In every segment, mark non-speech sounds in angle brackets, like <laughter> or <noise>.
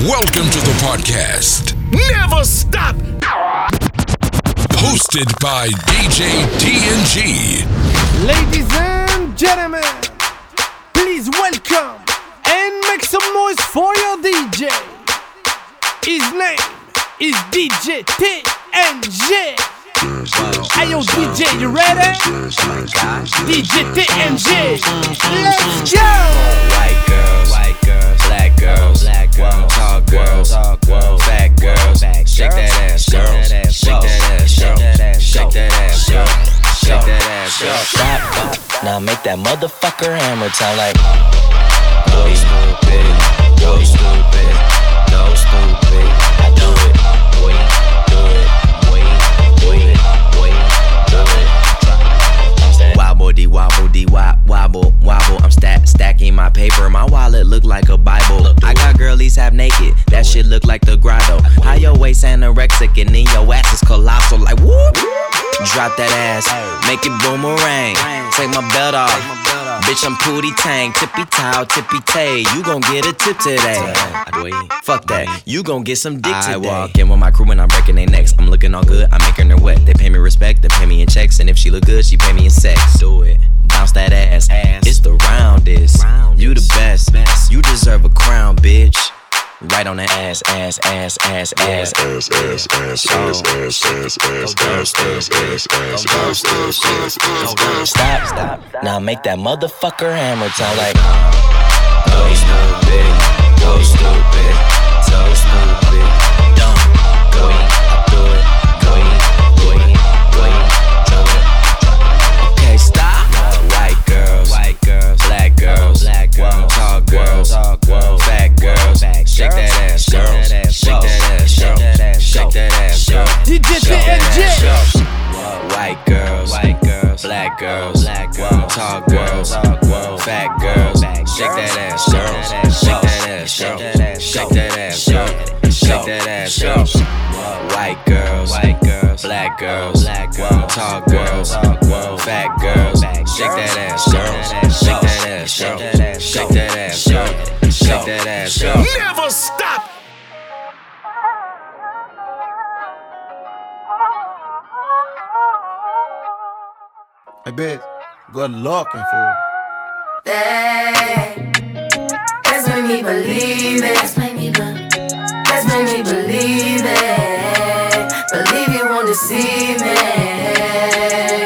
Welcome to the podcast. Never stop. Hosted by DJ TNG. Ladies and gentlemen, please welcome and make some noise for your DJ. His name is DJ TNG. Hey yo, DJ, you ready? DJ TNG. Let's go! White girls, white girls, black girls, black girls, tall girls, tall girls, fat girls. Shake that ass, girls. Shake that ass, girl. Shake that ass, girl. Shake that ass, girl. Stop. Now make that motherfucker hammer time like. Go stupid, go stupid, go stupid. I do it, wait, do it, wait, wait, do it. Wobble dee wobble dee wop wobble wobble. I'm stack stacking my paper. My wallet look like a Bible. Half naked. That shit look like the grotto. How your waist anorexic and then your ass is colossal. Like whoop. Drop that ass, make it boomerang. Take my belt off. Bitch, I'm Pootie Tang, tippy toe, tippy tay. You gon' get a tip today. Fuck that, you gon' get some dick today. I walk in with my crew and I'm breaking their necks. I'm looking all good, I'm making her wet. They pay me respect, they pay me in checks, and if she look good, she pay me in sex. Do it, bounce that ass. ass. It's the roundest. You the best. You deserve a crown, bitch. Right on the ass, ass, ass, ass, ass. Ass, ass, ass, ass, ass, ass, ass, ass, ass, ass, ass, ass, ass, ass, ass, ass. Stop, stop. Now make that motherfucker hammer time like. Go stupid, go stupid, so stupid. Girls, black girls, tall girls, girls, fat girls. Shake that ass, girl. Shake that ass, girl. Shake that ass, girl. Shake that ass, girl. White girls, white girls, black girls, black girls, tall girls, girls, fat girls. Shake that ass, girl. Shake that ass, girl. Shake that ass, girl. Shake that ass. I bet. Good luck and fool. That's when me believe it. That's when me, me believe it. Believe you won't deceive me.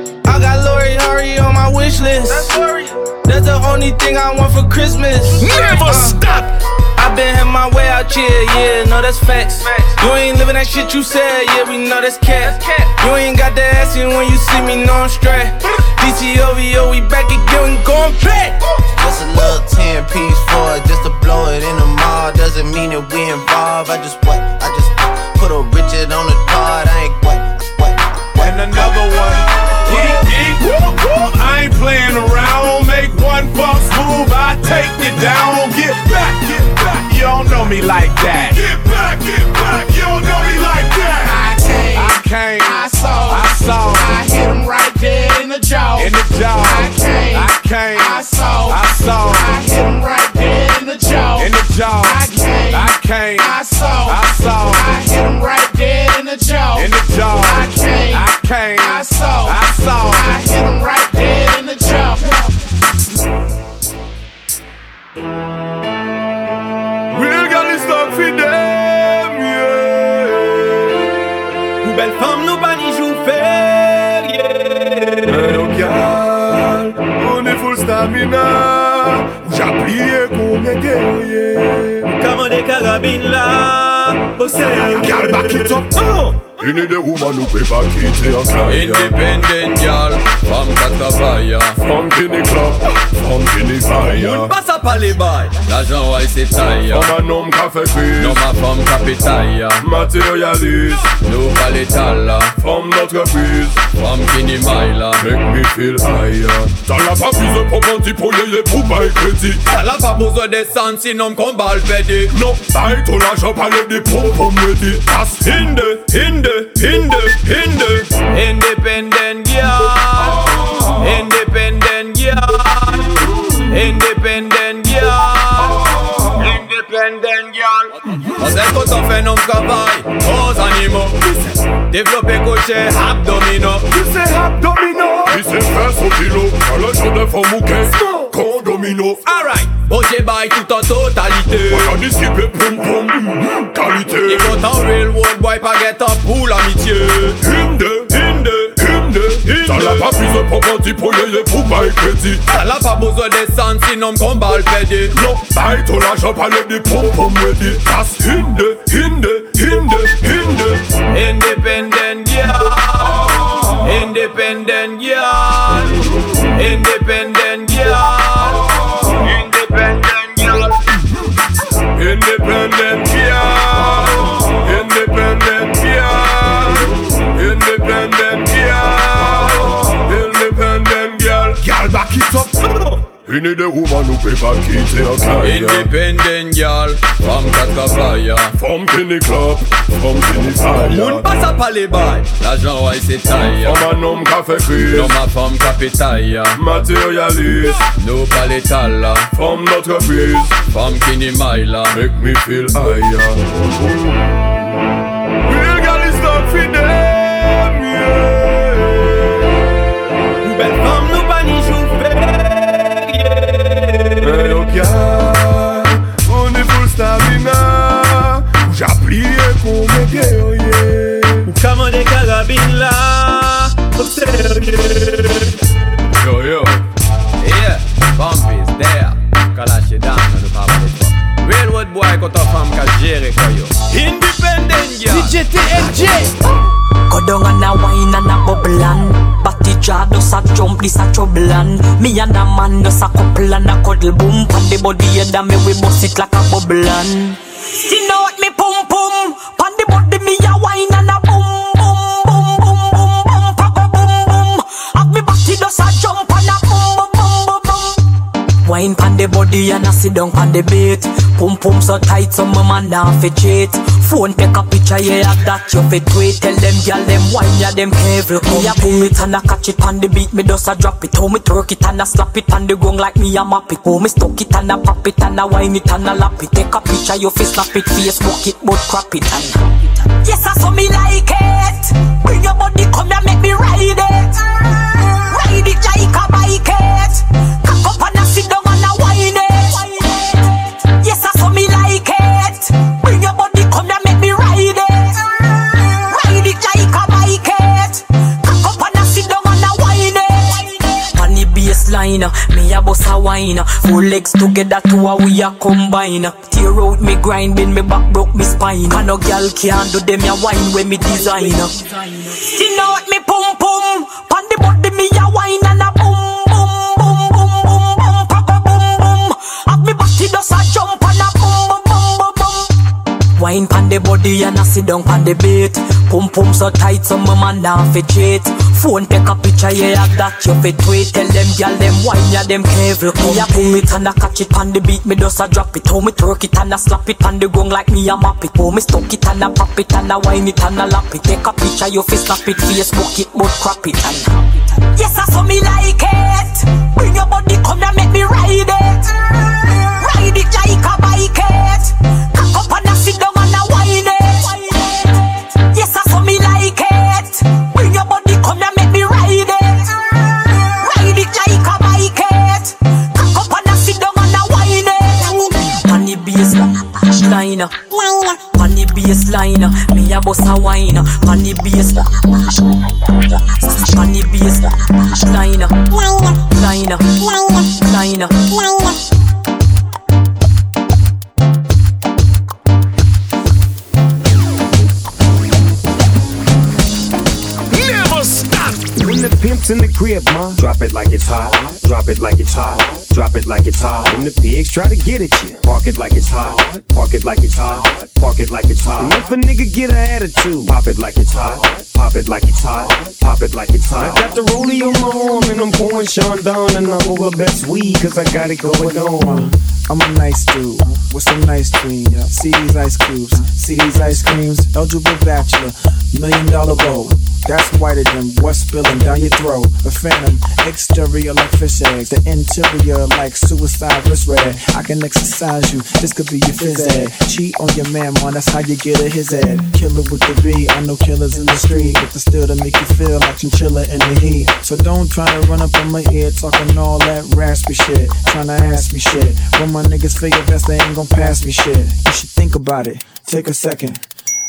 I got Lori Harvey on my wish list. That's the only thing I want for Christmas. Never Uh, stop. I been had my way out here, yeah, no, that's facts. You ain't living that shit you said, yeah, we know that's cat. You ain't got the ass in when you see me, no, I'm straight. <laughs> DTOVO, we back again, we going back. Just a little 10 piece for it, just to blow it in the mall. Doesn't mean that we involved. I just what? I just put a Richard on the card. I ain't what? What? And another one. Playing around. Make one false move, I take you down. Get back, get back. You don't know me like that. Get back, get back. You don't know me like that. I came, I came, I saw, I saw, I hit him right dead in the jaw. in the jaw. I came, I came, I saw, I saw, I hit him right dead in the jaw. in the jaw. I came, I came, I saw, I saw, I hit him right dead in the jaw. in the jaw. I came, I came, I saw, I saw. I hit him right dead Real girl is stuck for them, yeah. Ou belle femme, nous bannis jou férié. Hey, yo, girl, on est full stamina. J'ai plié comme un guerrier. Commandez carabine là, au sérieux. Girl, back it up. You need a woman who peut pas quitter un carrière. Independent girl, femme katapaya. From Guinea Club, from Guinea Fire. pa li bay L'ajan waj se taya Oman nom ka fe kriz Non ma fom ka pe taya Materialist Nou pa li tala Fom notre priz Fom ki ni may la Mek mi fil haya Tala pa pize pou banti pou yeye pou bay kredi Tala pa bozo de san si nom kon bal fedi Non bay tou l'ajan pa le di pou pou mwedi As hinde, hinde, hinde, hinde. Independent girl. Independent girl. Independent c'est que ton phénomène travaille aux animaux. Développer côté abdominaux. Tu sais abdominaux. Tu sais faire son kilo à le jour de forme ou Condomino. Alright. Bon j'ai bail tout en totalité. Voilà du skip et poum poum. Mm, mm, qualité. Et quand en real world boy pas get up pour l'amitié. Une deux. Hinde, hinde. T'as la pas plus de propre pour yé pour pas crédit. Elle a pas besoin de sang sinon qu'on va le péder. Non, bye ton l'argent, parler des propres me dit. As hinde, hinde, hinde, hinde. Independent girl, independent girl, independent We need a woman who pay back kids in a Independent girl From Katkapaya From Kenny Club From Kenny Saya ah, Moun pas sa pale bay L'ajan taya Fom an nom ka fe kris a fom ka petaya Materialist Nou pale tala From notre pris From Kenny Myla Make me feel higher Real girl is not for. Me and a man does a couple and a cuddle boom Pan the body head and me we bust it like a bubble and You know what me pum pum Pan the body me a wine and a boom boom boom boom boom boom pa go boom boom Have me body does a jump and a boom boom boom boom boom Wine pan the body and a sit down pan the beat. Pum pum so tight, so my man now fi cheat. Phone take a picture, yeah, of that you fi tweet. Tell them gyal them wine, yeah, them careful. Me a pull it and I catch it on the beat, me just a drop it. How me twerk it and I slap it on the gong like me a map it. How me stuck it and I pop it and I wine it and I lap it. Take a picture, you fi snap it, Facebook it, but crap it and. Yes, I saw me like it. Bring your body, come and make me ride it. Ride it like a bike it. Baseline, me a bust a wine. Four legs together, two a we a combine. Tear out me grind, bend me back, broke me spine. Can no girl can do them a wine when me design. You know what me pum pum, pon the body me a wine and a boom Wine pon the body and I sit down pon the beat. Pum pum so tight, so my man now fi cheat. Phone take a picture, yeah, of that you fi tweet. Tell them gyal them wine, yeah, them careful. Me a pull it and I catch it pon the beat, me just a drop it. How me twerk it and I slap it pon the gong like me a map it. How me stuck it and I pop it and I wine it and I lap it. Take a picture, you fi snap it, Facebook it, but crap it and. Yes, I saw me like it. Bring your body, come and make me ride it. Ride it like a bike it. Cock up baseline, me a bust a wine. On the bass, on the baseline, line, line, line. Never stop. When the pimp's in the crib, ma, drop it like it's hot. Drop it like it's hot. Drop it like it's hot. When the pigs try to get at you, park it like it's hot. Park it like it's hot. Park it like it's hot. And if a nigga get an attitude, pop it like it's hot. Pop it like it's hot. Pop it like it's hot. I got the rollie on my arm and I'm pouring Chandon and I'm over best weed cause I got it going on. I'm a nice dude with some nice dreams. See these ice cubes, see these ice creams. Eligible bachelor, million dollar bow. That's whiter than what's spilling down your throat. A phantom, exterior like fish eggs, the interior like suicide wrist red. I can exercise you, this could be your phys ed. Cheat on your man, man, that's how you get a his head. Killer with the B, I know killers in the street, but the still to make you feel like chinchilla in the heat. So don't try to run up on my ear talking all that raspy shit, trying to ask me shit. When my niggas your best, they ain't gon' pass me shit. You should think about it, take a second.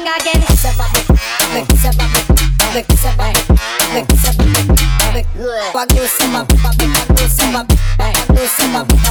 Xinga again. Fuck you, some of, fuck you, some of, fuck you, some of.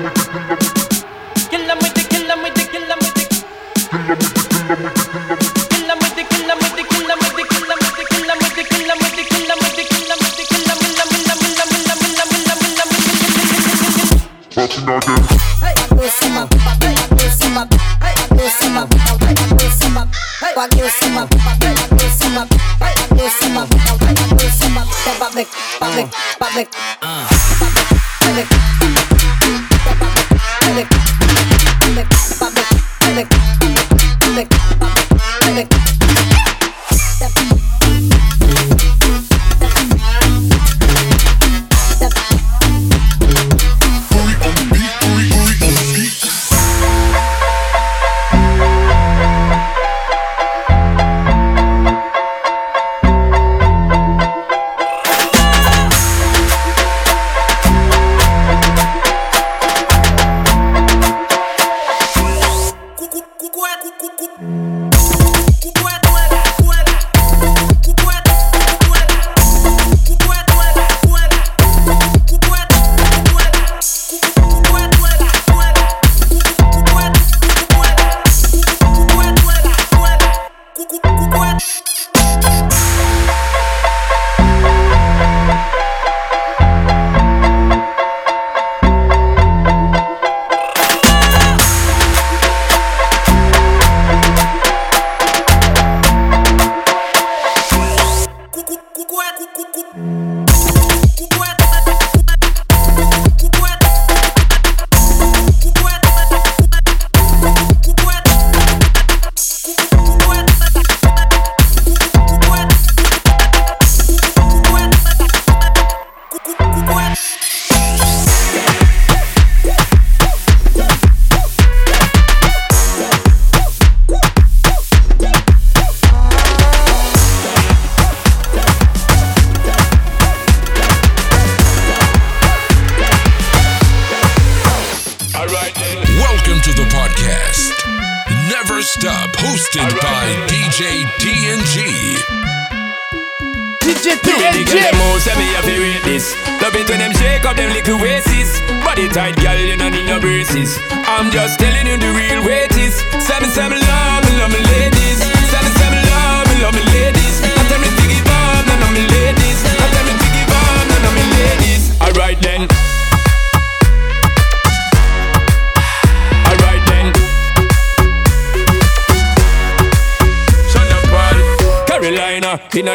let me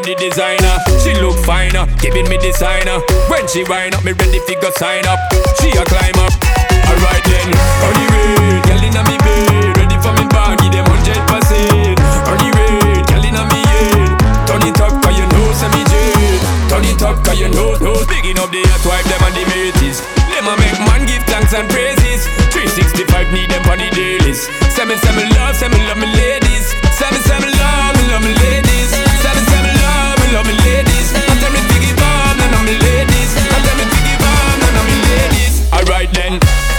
the designer. She look finer, giving me designer. When she wind up, me ready fi go sign up. She a climb up. Alright then, on the way, girl inna me bed, ready for me bag, give them hundred percent. On the way, girl inna me head, turn it up 'cause you know say me jet. Turn it up 'cause you know, know. Picking up the hot wife them and the mateys. Them a make man give thanks and praises. 365 need them on the dailies. Say me, say me love, say me love me ladies. Say me, say me love, me love me ladies. Love, ladies. I tell to give me ladies. I to give me ladies. Alright then.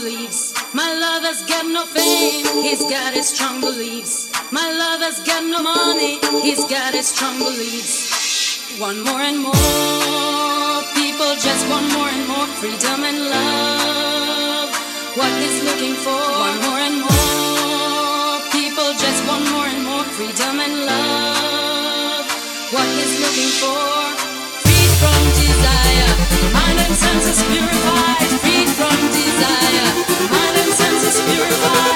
beliefs. My lover's got no fame, he's got his strong beliefs. My lover's got no money, he's got his strong beliefs. One more and more people just want more and more freedom and love. What he's looking for, one more and more people just want more and more freedom and love. What he's looking for desire. Mind and senses purified, freed from desire. My name senses purified.